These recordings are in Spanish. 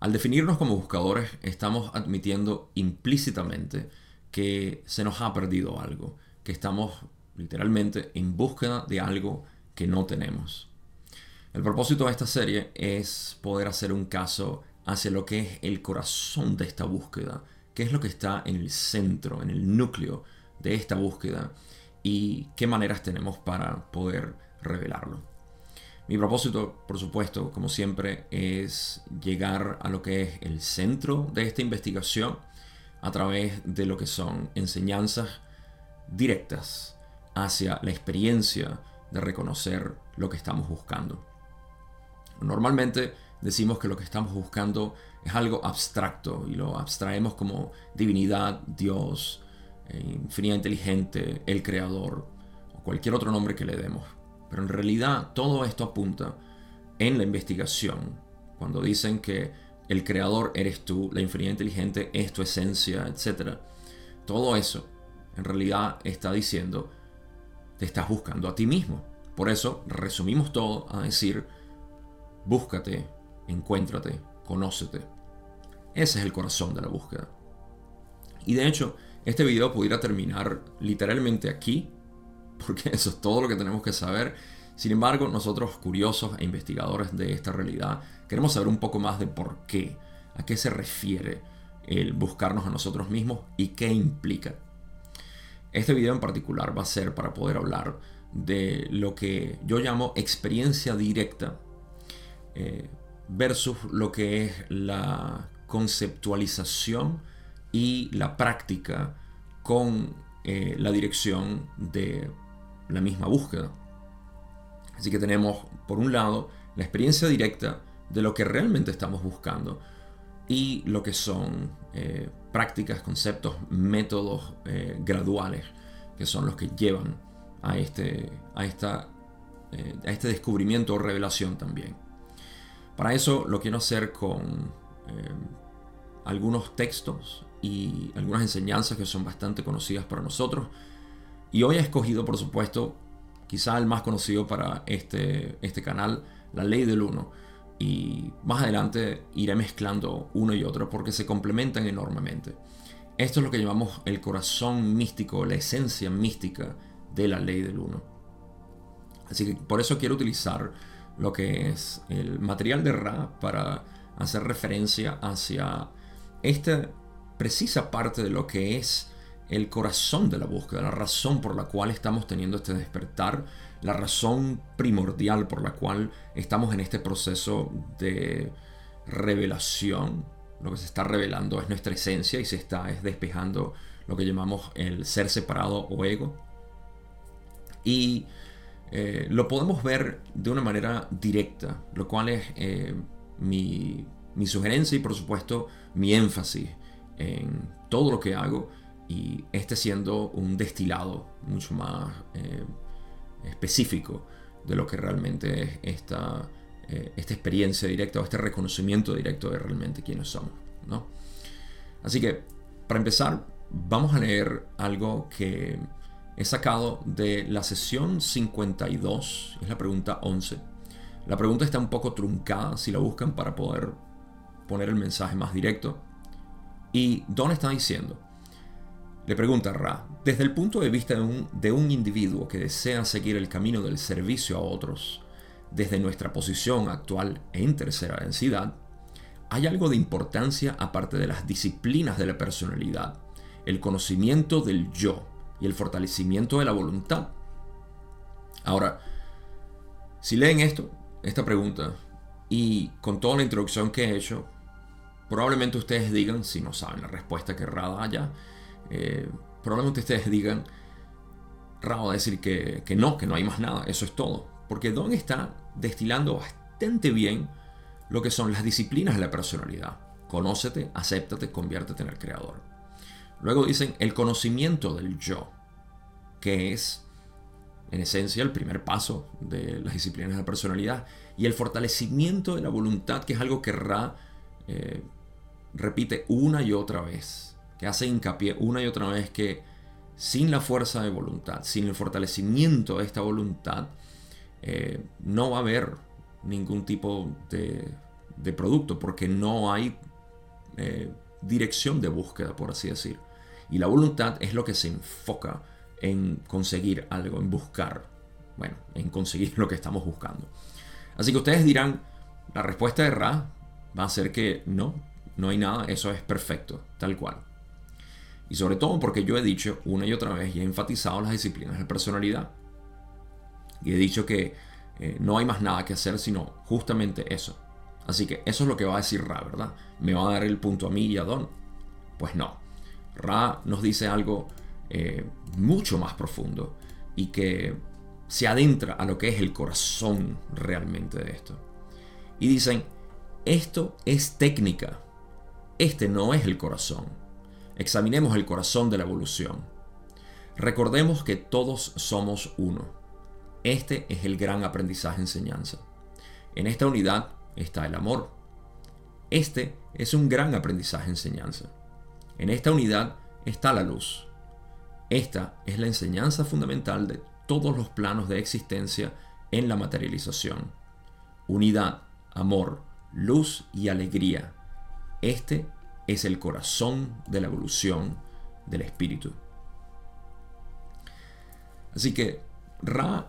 Al definirnos como buscadores, estamos admitiendo implícitamente que se nos ha perdido algo, que estamos literalmente en búsqueda de algo que no tenemos. El propósito de esta serie es poder hacer un caso hacia lo que es el corazón de esta búsqueda, qué es lo que está en el centro, en el núcleo de esta búsqueda y qué maneras tenemos para poder revelarlo. Mi propósito, por supuesto, como siempre, es llegar a lo que es el centro de esta investigación a través de lo que son enseñanzas directas hacia la experiencia de reconocer lo que estamos buscando. Normalmente decimos que lo que estamos buscando es algo abstracto y lo abstraemos como divinidad, Dios, eh, infinidad inteligente, el creador o cualquier otro nombre que le demos. Pero en realidad todo esto apunta en la investigación, cuando dicen que el creador eres tú, la infinidad inteligente es tu esencia, etc. Todo eso en realidad está diciendo, te estás buscando a ti mismo. Por eso resumimos todo a decir, búscate, encuéntrate, conócete. Ese es el corazón de la búsqueda. Y de hecho, este video pudiera terminar literalmente aquí, porque eso es todo lo que tenemos que saber. Sin embargo, nosotros curiosos e investigadores de esta realidad queremos saber un poco más de por qué, a qué se refiere el buscarnos a nosotros mismos y qué implica. Este video en particular va a ser para poder hablar de lo que yo llamo experiencia directa eh, versus lo que es la conceptualización y la práctica con eh, la dirección de la misma búsqueda. Así que tenemos, por un lado, la experiencia directa de lo que realmente estamos buscando y lo que son eh, prácticas, conceptos, métodos eh, graduales que son los que llevan a este, a, esta, a este descubrimiento o revelación también. Para eso lo quiero hacer con algunos textos y algunas enseñanzas que son bastante conocidas para nosotros. Y hoy he escogido, por supuesto, quizá el más conocido para este, este canal, la ley del uno. Y más adelante iré mezclando uno y otro porque se complementan enormemente. Esto es lo que llamamos el corazón místico, la esencia mística de la ley del uno. Así que por eso quiero utilizar lo que es el material de Ra para hacer referencia hacia esta precisa parte de lo que es el corazón de la búsqueda, la razón por la cual estamos teniendo este despertar, la razón primordial por la cual estamos en este proceso de revelación. Lo que se está revelando es nuestra esencia y se está es despejando lo que llamamos el ser separado o ego. Y eh, lo podemos ver de una manera directa, lo cual es eh, mi, mi sugerencia y por supuesto mi énfasis en todo lo que hago y este siendo un destilado mucho más eh, específico de lo que realmente es esta, eh, esta experiencia directa o este reconocimiento directo de realmente quiénes somos. ¿no? Así que, para empezar, vamos a leer algo que he sacado de la sesión 52, es la pregunta 11. La pregunta está un poco truncada si la buscan para poder poner el mensaje más directo. ¿Y Don está diciendo? Le pregunta Ra, desde el punto de vista de un, de un individuo que desea seguir el camino del servicio a otros, desde nuestra posición actual en tercera densidad, hay algo de importancia aparte de las disciplinas de la personalidad, el conocimiento del yo y el fortalecimiento de la voluntad. Ahora, si leen esto, esta pregunta, y con toda la introducción que he hecho, Probablemente ustedes digan, si no saben la respuesta que Ra da ya, eh, probablemente ustedes digan, Ra va a decir que, que no, que no hay más nada, eso es todo. Porque Don está destilando bastante bien lo que son las disciplinas de la personalidad. Conócete, acéptate, conviértete en el creador. Luego dicen el conocimiento del yo, que es en esencia el primer paso de las disciplinas de la personalidad. Y el fortalecimiento de la voluntad, que es algo que Ra eh, repite una y otra vez, que hace hincapié una y otra vez que sin la fuerza de voluntad, sin el fortalecimiento de esta voluntad, eh, no va a haber ningún tipo de, de producto porque no hay eh, dirección de búsqueda, por así decir. Y la voluntad es lo que se enfoca en conseguir algo, en buscar, bueno, en conseguir lo que estamos buscando. Así que ustedes dirán, la respuesta de Ra va a ser que no, no hay nada, eso es perfecto, tal cual. Y sobre todo porque yo he dicho una y otra vez y he enfatizado las disciplinas de personalidad. Y he dicho que eh, no hay más nada que hacer sino justamente eso. Así que eso es lo que va a decir Ra, ¿verdad? ¿Me va a dar el punto a mí y a Don? Pues no. Ra nos dice algo eh, mucho más profundo y que se adentra a lo que es el corazón realmente de esto. Y dicen, esto es técnica, este no es el corazón. Examinemos el corazón de la evolución. Recordemos que todos somos uno. Este es el gran aprendizaje enseñanza. En esta unidad está el amor. Este es un gran aprendizaje enseñanza. En esta unidad está la luz. Esta es la enseñanza fundamental de todos los planos de existencia en la materialización. Unidad, amor, luz y alegría. Este es el corazón de la evolución del espíritu. Así que Ra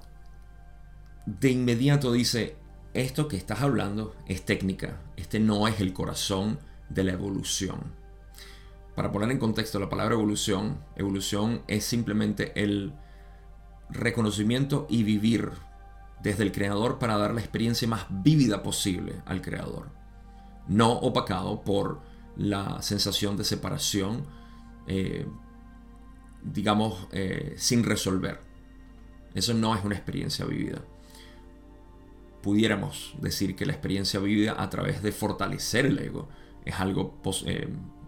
de inmediato dice, esto que estás hablando es técnica, este no es el corazón de la evolución. Para poner en contexto la palabra evolución, evolución es simplemente el reconocimiento y vivir desde el creador para dar la experiencia más vívida posible al creador, no opacado por la sensación de separación, eh, digamos, eh, sin resolver. Eso no es una experiencia vivida pudiéramos decir que la experiencia vivida a través de fortalecer el ego es algo eh,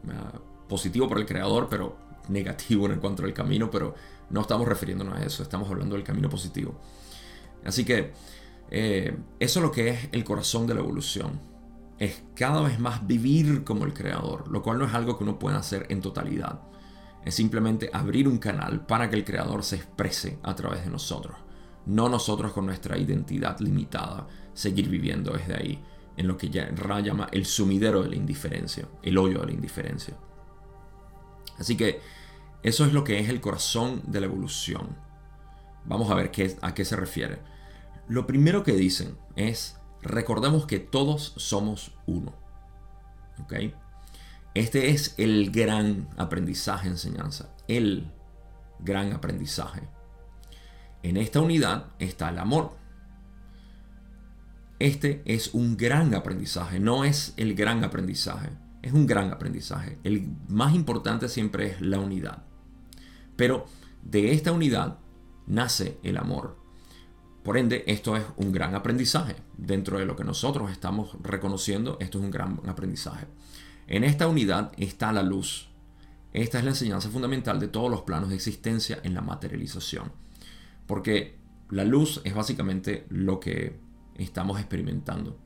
ah, positivo para el creador, pero negativo en cuanto al camino, pero no estamos refiriéndonos a eso, estamos hablando del camino positivo. Así que eso es lo que es el corazón de la evolución. Es cada vez más vivir como el creador, lo cual no es algo que uno pueda hacer en totalidad. Es simplemente abrir un canal para que el creador se exprese a través de nosotros no nosotros con nuestra identidad limitada seguir viviendo desde ahí, en lo que ya Ra llama el sumidero de la indiferencia, el hoyo de la indiferencia. Así que eso es lo que es el corazón de la evolución. Vamos a ver qué, a qué se refiere. Lo primero que dicen es, recordemos que todos somos uno. Este es el gran aprendizaje, enseñanza. El gran aprendizaje. En esta unidad está el amor. Este es un gran aprendizaje, no es el gran aprendizaje, es un gran aprendizaje. El más importante siempre es la unidad. Pero de esta unidad nace el amor. Por ende, esto es un gran aprendizaje. Dentro de lo que nosotros estamos reconociendo, esto es un gran aprendizaje. En esta unidad está la luz. Esta es la enseñanza fundamental de todos los planos de existencia en la materialización. Porque la luz es básicamente lo que estamos experimentando.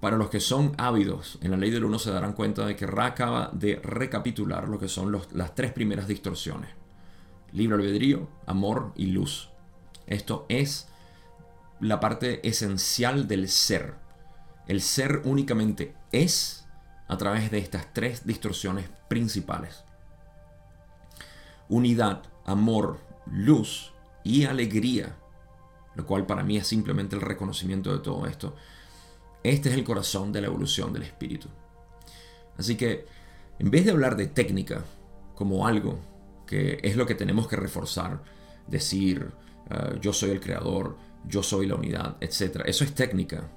Para los que son ávidos en la ley del uno se darán cuenta de que Ra acaba de recapitular lo que son las tres primeras distorsiones. Libre albedrío, amor y luz. Esto es la parte esencial del ser. El ser únicamente es a través de estas tres distorsiones principales. Unidad, amor, luz y alegría, lo cual para mí es simplemente el reconocimiento de todo esto. Este es el corazón de la evolución del espíritu. Así que, en vez de hablar de técnica como algo que es lo que tenemos que reforzar, decir ah, yo soy el creador, yo soy la unidad, etc. Eso es técnica.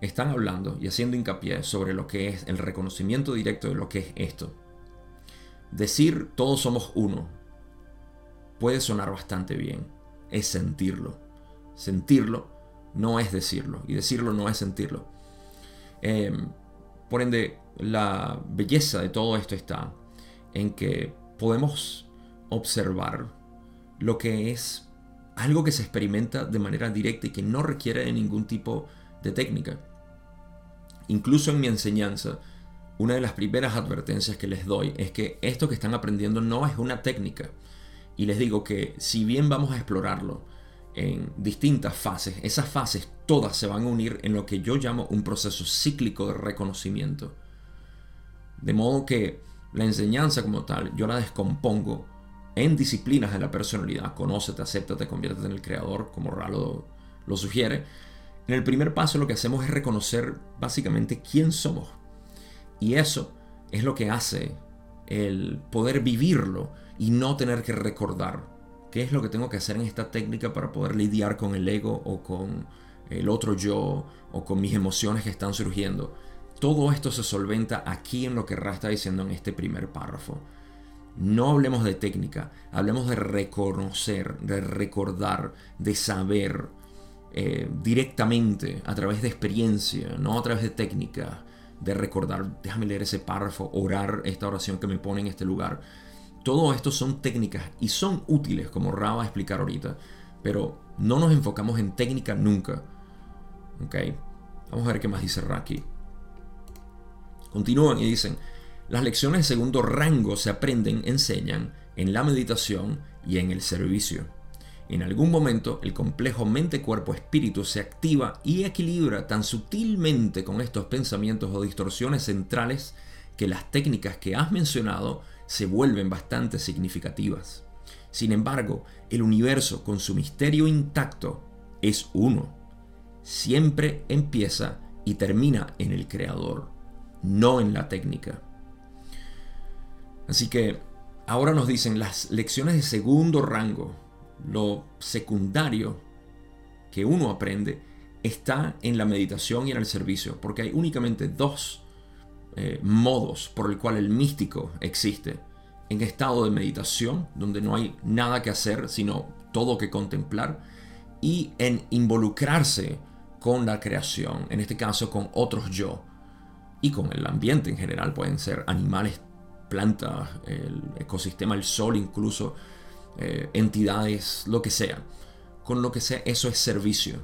Están hablando y haciendo hincapié sobre lo que es el reconocimiento directo de lo que es esto. Decir todos somos uno puede sonar bastante bien. Es sentirlo. Sentirlo no es decirlo. Y decirlo no es sentirlo. Em, por ende, la belleza de todo esto está en que podemos observar lo que es algo que se experimenta de manera directa y que no requiere de ningún tipo de técnica. Incluso en mi enseñanza, una de las primeras advertencias que les doy es que esto que están aprendiendo no es una técnica, y les digo que si bien vamos a explorarlo en distintas fases. Esas fases todas se van a unir en lo que yo llamo un proceso cíclico de reconocimiento. De modo que la enseñanza como tal, yo la descompongo en disciplinas de la personalidad. Conócete, acéptate, conviértete en el creador, como Ralo lo sugiere. En el primer paso lo que hacemos es reconocer básicamente quién somos. Y eso es lo que hace el poder vivirlo y no tener que recordar qué es lo que tengo que hacer en esta técnica para poder lidiar con el ego o con el otro yo o con mis emociones que están surgiendo. Todo esto se solventa aquí en lo que Ra está diciendo en este primer párrafo. No hablemos de técnica, hablemos de reconocer, de recordar, de saber eh, directamente a través de experiencia, no a través de técnica, de recordar, déjame leer ese párrafo, orar esta oración que me pone en este lugar. Todo esto son técnicas y son útiles, como Ra va a explicar ahorita, pero no nos enfocamos en técnica nunca. Vamos a ver qué más dice Ra aquí. Continúan y dicen, las lecciones de segundo rango se aprenden, enseñan en la meditación y en el servicio. En algún momento el complejo mente-cuerpo-espíritu se activa y equilibra tan sutilmente con estos pensamientos o distorsiones centrales que las técnicas que has mencionado se vuelven bastante significativas. Sin embargo, el universo con su misterio intacto es uno. Siempre empieza y termina en el creador, no en la técnica. Así que ahora nos dicen las lecciones de segundo rango, lo secundario que uno aprende, está en la meditación y en el servicio, porque hay únicamente dos eh, modos por el cual el místico existe. En estado de meditación, donde no hay nada que hacer, sino todo que contemplar, y en involucrarse con la creación, en este caso con otros yo, y con el ambiente en general, pueden ser animales plantas, el ecosistema, el sol incluso, eh, entidades, lo que sea. Con lo que sea, eso es servicio.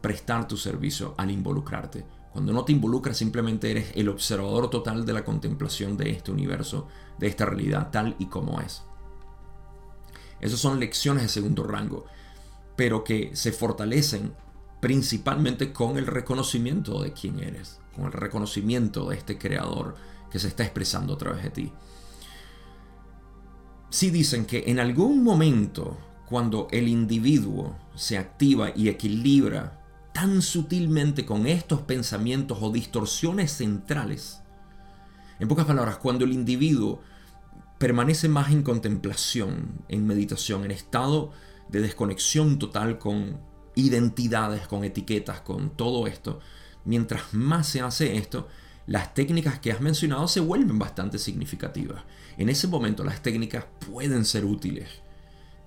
Prestar tu servicio al involucrarte. Cuando no te involucras, simplemente eres el observador total de la contemplación de este universo, de esta realidad tal y como es. Esas son lecciones de segundo rango, pero que se fortalecen principalmente con el reconocimiento de quién eres, con el reconocimiento de este creador que se está expresando a través de ti. Si dicen que en algún momento, cuando el individuo se activa y equilibra tan sutilmente con estos pensamientos o distorsiones centrales, en pocas palabras, cuando el individuo permanece más en contemplación, en meditación, en estado de desconexión total con identidades, con etiquetas, con todo esto, mientras más se hace esto, las técnicas que has mencionado se vuelven bastante significativas. En ese momento las técnicas pueden ser útiles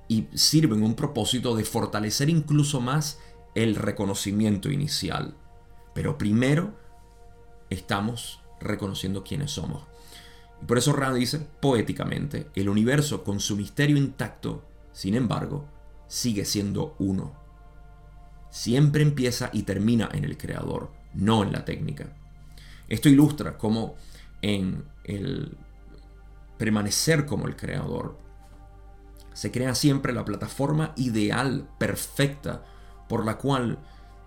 y sirven un propósito de fortalecer incluso más el reconocimiento inicial. Pero primero estamos reconociendo quiénes somos. Y por eso Ra dice, poéticamente, el universo con su misterio intacto, sin embargo, sigue siendo uno. Siempre empieza y termina en el creador, no en la técnica. Esto ilustra cómo en el permanecer como el creador se crea siempre la plataforma ideal, perfecta, por la cual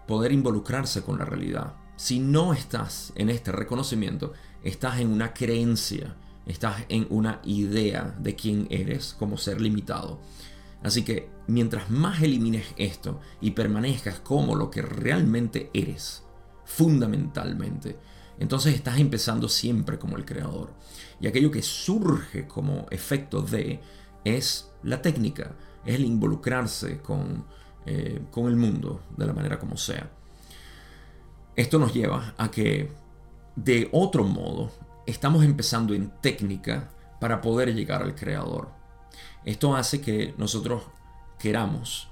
poder involucrarse con la realidad. Si no estás en este reconocimiento, estás en una creencia, estás en una idea de quién eres como ser limitado. Así que mientras más elimines esto y permanezcas como lo que realmente eres, fundamentalmente, entonces estás empezando siempre como el creador. Y aquello que surge como efecto de es la técnica, es el involucrarse con, eh, con el mundo de la manera como sea. Esto nos lleva a que de otro modo estamos empezando en técnica para poder llegar al creador. Esto hace que nosotros queramos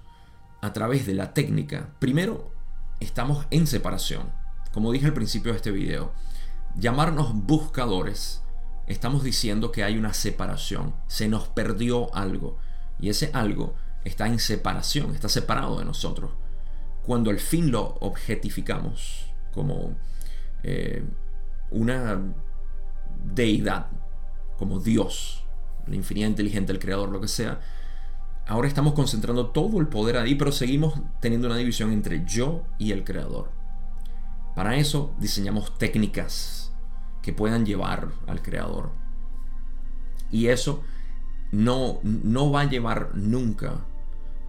a través de la técnica, primero estamos en separación como dije al principio de este video, llamarnos buscadores, estamos diciendo que hay una separación, se nos perdió algo y ese algo está en separación, está separado de nosotros. Cuando al fin lo objetificamos como eh, una deidad, como Dios, la infinidad inteligente, el creador, lo que sea, ahora estamos concentrando todo el poder ahí, pero seguimos teniendo una división entre yo y el creador. Para eso diseñamos técnicas que puedan llevar al creador. Y eso no, no va a llevar nunca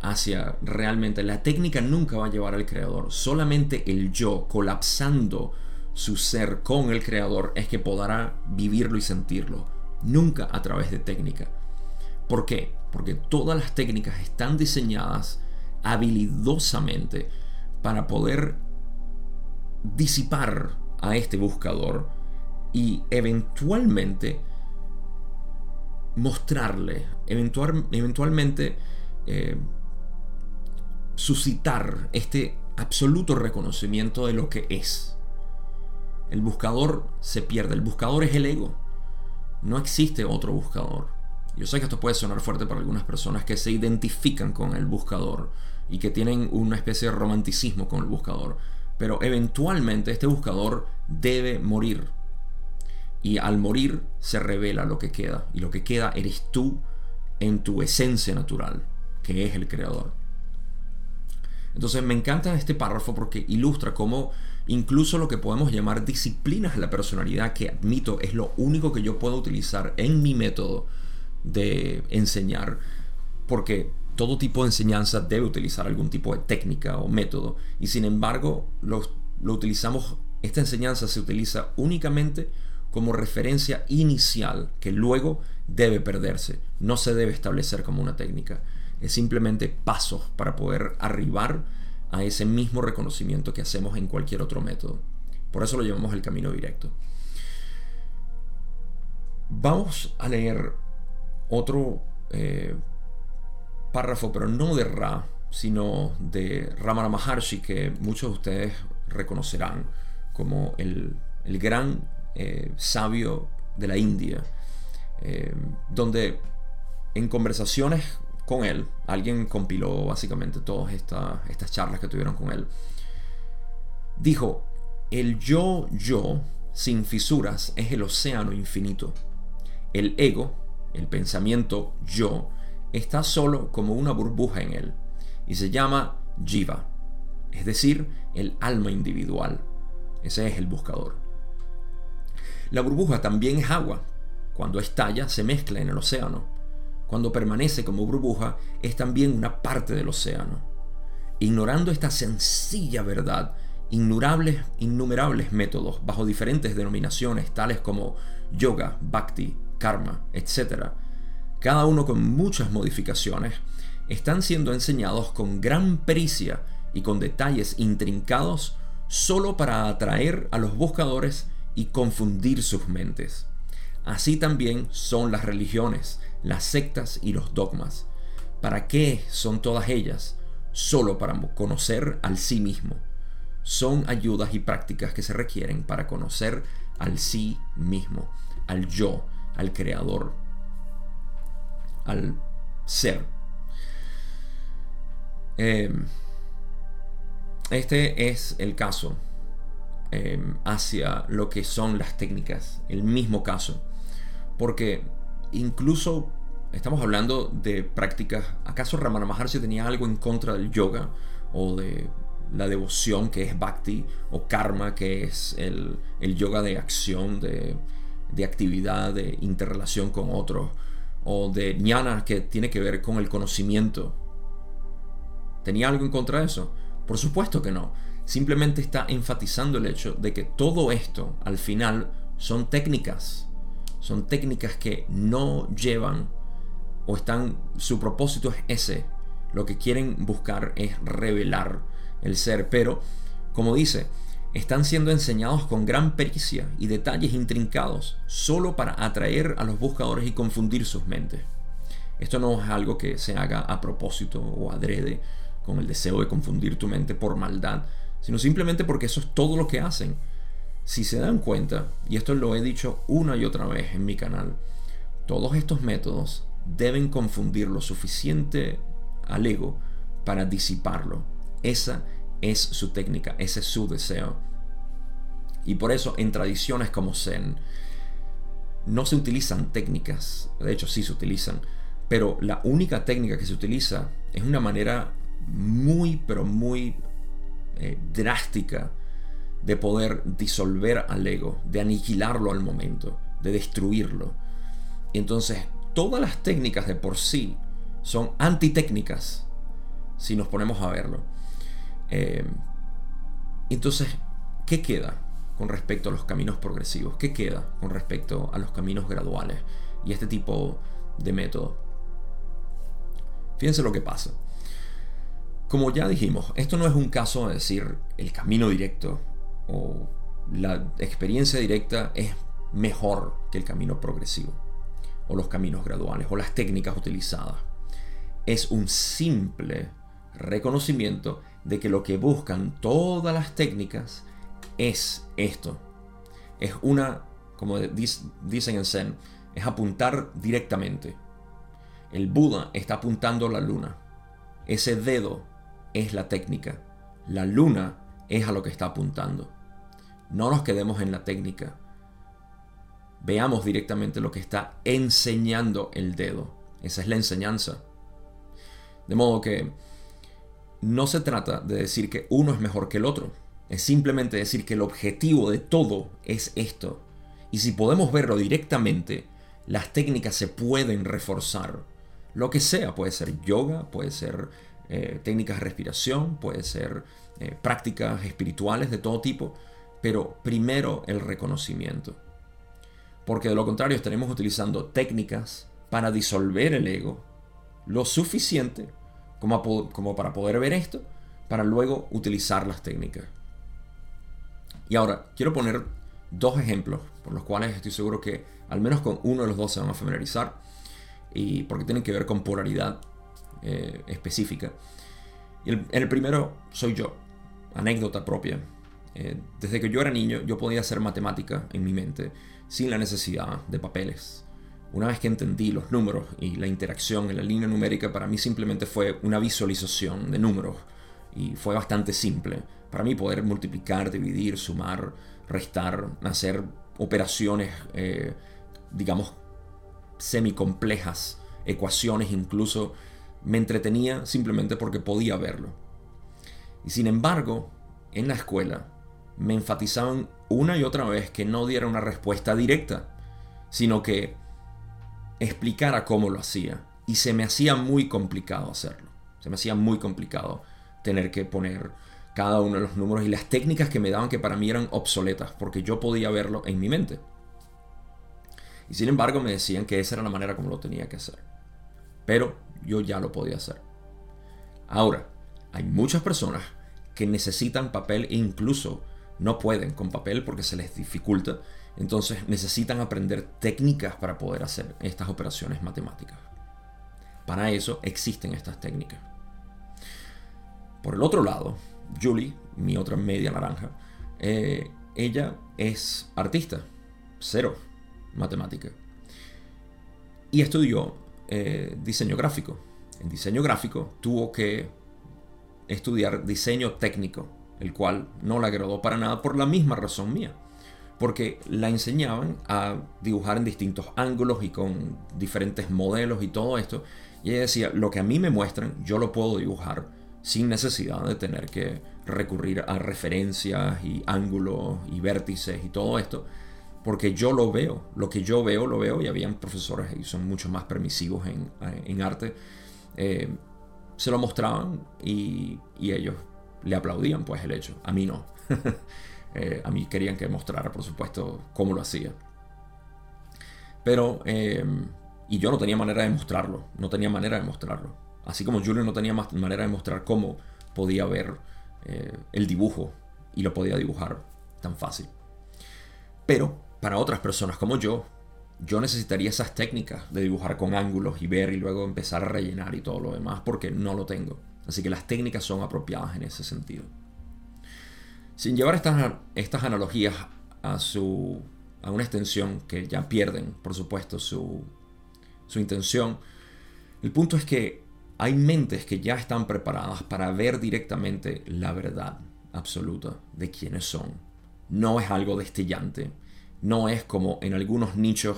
hacia realmente, la técnica nunca va a llevar al creador. Solamente el yo colapsando su ser con el creador es que podrá vivirlo y sentirlo. Nunca a través de técnica. ¿Por qué? Porque todas las técnicas están diseñadas habilidosamente para poder disipar a este buscador y eventualmente mostrarle, eventualmente eh, suscitar este absoluto reconocimiento de lo que es. El buscador se pierde, el buscador es el ego. No existe otro buscador. Yo sé que esto puede sonar fuerte para algunas personas que se identifican con el buscador y que tienen una especie de romanticismo con el buscador, pero eventualmente este buscador debe morir y al morir se revela lo que queda. Y lo que queda eres tú en tu esencia natural, que es el creador. Entonces me encanta este párrafo porque ilustra cómo incluso lo que podemos llamar disciplinas de la personalidad, que admito es lo único que yo puedo utilizar en mi método de enseñar, porque todo tipo de enseñanza debe utilizar algún tipo de técnica o método, y sin embargo lo, utilizamos, esta enseñanza se utiliza únicamente como referencia inicial que luego debe perderse. No se debe establecer como una técnica. Es simplemente pasos para poder arribar a ese mismo reconocimiento que hacemos en cualquier otro método. Por eso lo llamamos el camino directo. Vamos a leer otro eh, párrafo, pero no de Ra, sino de Ramana Maharshi, que muchos de ustedes reconocerán como el, el gran eh, sabio de la India, eh, donde en conversaciones con él, alguien compiló básicamente todas estas charlas que tuvieron con él, dijo, el yo, yo, sin fisuras, es el océano infinito. El ego, el pensamiento yo, está solo como una burbuja en él y se llama jiva, es decir, el alma individual. Ese es el buscador. La burbuja también es agua. Cuando estalla se mezcla en el océano. Cuando permanece como burbuja es también una parte del océano. Ignorando esta sencilla verdad, innumerables, innumerables métodos bajo diferentes denominaciones tales como yoga, bhakti, karma, etc., cada uno con muchas modificaciones, están siendo enseñados con gran pericia y con detalles intrincados solo para atraer a los buscadores y confundir sus mentes. Así también son las religiones, las sectas y los dogmas. ¿Para qué son todas ellas? Solo para conocer al sí mismo. Son ayudas y prácticas que se requieren para conocer al sí mismo, al yo, al creador, al ser. Em, este es el caso Em, hacia lo que son las técnicas, el mismo caso. Porque incluso estamos hablando de prácticas, ¿acaso Ramana Maharshi tenía algo en contra del yoga o de la devoción que es bhakti o karma que es el, yoga de acción, de, de, actividad, de interrelación con otros o de jnana que tiene que ver con el conocimiento? ¿Tenía algo en contra de eso? Por supuesto que no simplemente está enfatizando el hecho de que todo esto al final son técnicas, son técnicas que no llevan o están, su propósito es ese, lo que quieren buscar es revelar el ser, pero como dice, están siendo enseñados con gran pericia y detalles intrincados solo para atraer a los buscadores y confundir sus mentes. Esto no es algo que se haga a propósito o adrede con el deseo de confundir tu mente por maldad, sino simplemente porque eso es todo lo que hacen. Si se dan cuenta, y esto lo he dicho una y otra vez en mi canal, todos estos métodos deben confundir lo suficiente al ego para disiparlo. Esa es su técnica, ese es su deseo. Y por eso en tradiciones como Zen no se utilizan técnicas, de hecho sí se utilizan, Pero la única técnica que se utiliza es una manera muy, pero muy eh, drástica de poder disolver al ego, de aniquilarlo al momento, de destruirlo. Y entonces todas las técnicas de por sí son antitécnicas, si nos ponemos a verlo. Eh, entonces, ¿qué queda con respecto a los caminos progresivos? ¿Qué queda con respecto a los caminos graduales y este tipo de método? Fíjense lo que pasa. Como ya dijimos, esto no es un caso de decir el camino directo o la experiencia directa es mejor que el camino progresivo o los caminos graduales o las técnicas utilizadas. Es un simple reconocimiento de que lo que buscan todas las técnicas es esto. Es una, como dicen en Zen, es apuntar directamente. El Buda está apuntando la luna. Ese dedo es la técnica. La luna es a lo que está apuntando. No nos quedemos en la técnica. Veamos directamente lo que está enseñando el dedo. Esa es la enseñanza. De modo que no se trata de decir que uno es mejor que el otro. Es simplemente decir que el objetivo de todo es esto. Y si podemos verlo directamente, las técnicas se pueden reforzar lo que sea, puede ser yoga, puede ser eh, técnicas de respiración, puede ser eh, prácticas espirituales de todo tipo, pero primero el reconocimiento. Porque de lo contrario estaremos utilizando técnicas para disolver el ego lo suficiente como, para poder ver esto, para luego utilizar las técnicas. Y ahora, quiero poner dos ejemplos por los cuales estoy seguro que al menos con uno de los dos se van a familiarizar y porque tienen que ver con polaridad eh, específica. Y el, el, primero soy yo, anécdota propia. Eh, desde que yo era niño yo podía hacer matemática en mi mente sin la necesidad de papeles. Una vez que entendí los números y la interacción en la línea numérica, para mí simplemente fue una visualización de números y fue bastante simple. Para mí poder multiplicar, dividir, sumar, restar, hacer operaciones, eh, digamos, semi-complejas, ecuaciones incluso, me entretenía simplemente porque podía verlo. Y sin embargo, en la escuela me enfatizaban una y otra vez que no diera una respuesta directa, sino que explicara cómo lo hacía. Y se me hacía muy complicado hacerlo. Se me hacía muy complicado tener que poner cada uno de los números y las técnicas que me daban que para mí eran obsoletas, porque yo podía verlo en mi mente. Y sin embargo me decían que esa era la manera como lo tenía que hacer. Pero yo ya lo podía hacer. Ahora, hay muchas personas que necesitan papel e incluso no pueden con papel porque se les dificulta. Entonces necesitan aprender técnicas para poder hacer estas operaciones matemáticas. Para eso existen estas técnicas. Por el otro lado, Julie, mi otra media naranja, eh, ella es artista, cero matemática. Y estudió eh, diseño gráfico. En diseño gráfico tuvo que estudiar diseño técnico, el cual no la agradó para nada por la misma razón mía. Porque la enseñaban a dibujar en distintos ángulos y con diferentes modelos y todo esto. Y ella decía, lo que a mí me muestran, yo lo puedo dibujar sin necesidad de tener que recurrir a referencias y ángulos y vértices y todo esto porque yo lo veo, lo que yo veo, lo veo, y habían profesores y son mucho más permisivos en, arte, eh, se lo mostraban y, ellos le aplaudían pues el hecho, a mí no. Eh, a mí querían que mostrara, por supuesto, cómo lo hacía. Pero, eh, y yo no tenía manera de mostrarlo, no tenía manera de mostrarlo. Así como Julio no tenía manera de mostrar cómo podía ver el dibujo y lo podía dibujar tan fácil. Pero para otras personas como yo, yo necesitaría esas técnicas de dibujar con ángulos y ver y luego empezar a rellenar y todo lo demás porque no lo tengo. Así que las técnicas son apropiadas en ese sentido. Sin llevar estas, estas analogías a, su, a una extensión que ya pierden, por supuesto, su, su intención, el punto es que hay mentes que ya están preparadas para ver directamente la verdad absoluta de quiénes son. No es algo destellante, no es como en algunos nichos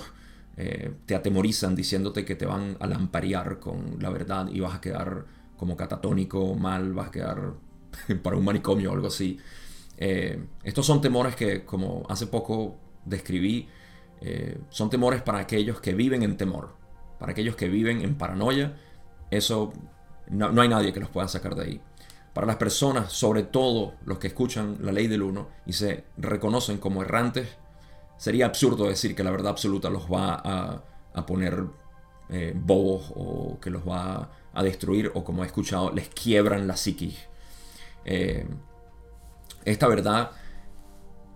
eh, te atemorizan diciéndote que te van a lamparear con la verdad y vas a quedar como catatónico, mal, vas a quedar para un manicomio o algo así. Eh, estos son temores que, como hace poco describí, eh, son temores para aquellos que viven en temor, para aquellos que viven en paranoia. Eso no, hay nadie que los pueda sacar de ahí. Para las personas, sobre todo los que escuchan la ley del uno y se reconocen como errantes, sería absurdo decir que la verdad absoluta los va a, poner eh, bobos o que los va a destruir o como he escuchado, les quiebran la psiquis. Esta verdad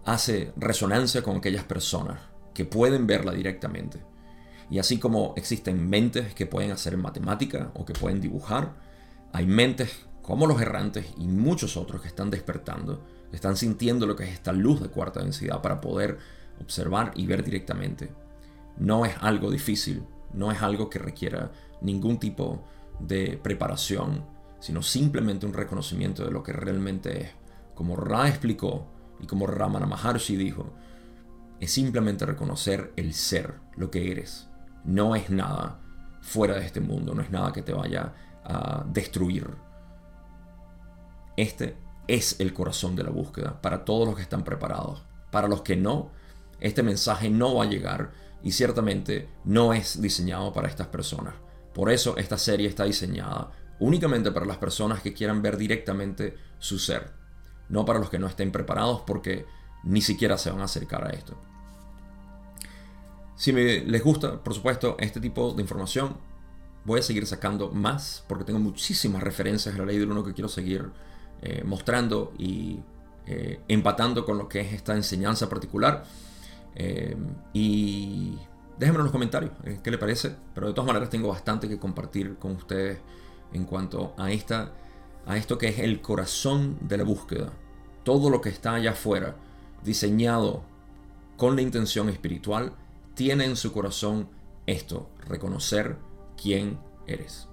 hace resonancia con aquellas personas que pueden verla directamente. Y así como existen mentes que pueden hacer matemática o que pueden dibujar, hay mentes como los errantes y muchos otros que están despertando, están sintiendo lo que es esta luz de cuarta densidad para poder observar y ver directamente. No es algo difícil, no es algo que requiera ningún tipo de preparación, sino simplemente un reconocimiento de lo que realmente es. Como Ra explicó y como Ramana Maharshi dijo, es simplemente reconocer el ser, lo que eres. No es nada fuera de este mundo, no es nada que te vaya a destruir. Este es el corazón de la búsqueda para todos los que están preparados. Para los que no, este mensaje no va a llegar y ciertamente no es diseñado para estas personas. Por eso esta serie está diseñada únicamente para las personas que quieran ver directamente su ser, no para los que no estén preparados porque ni siquiera se van a acercar a esto. Si me, les gusta, por supuesto, este tipo de información, voy a seguir sacando más porque tengo muchísimas referencias a la ley del uno que quiero seguir eh, mostrando y eh, empatando con lo que es esta enseñanza particular. Eh, y déjenme en los comentarios qué le parece. Pero de todas maneras tengo bastante que compartir con ustedes en cuanto a, esta, a esto que es el corazón de la búsqueda. Todo lo que está allá afuera, diseñado con la intención espiritual, tiene en su corazón esto, reconocer quién eres.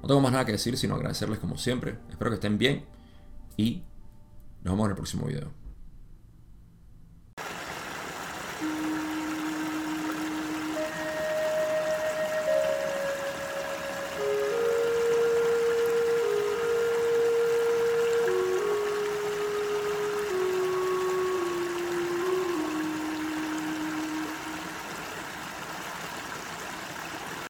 No tengo más nada que decir sino agradecerles como siempre. Espero que estén bien y nos vemos en el próximo video.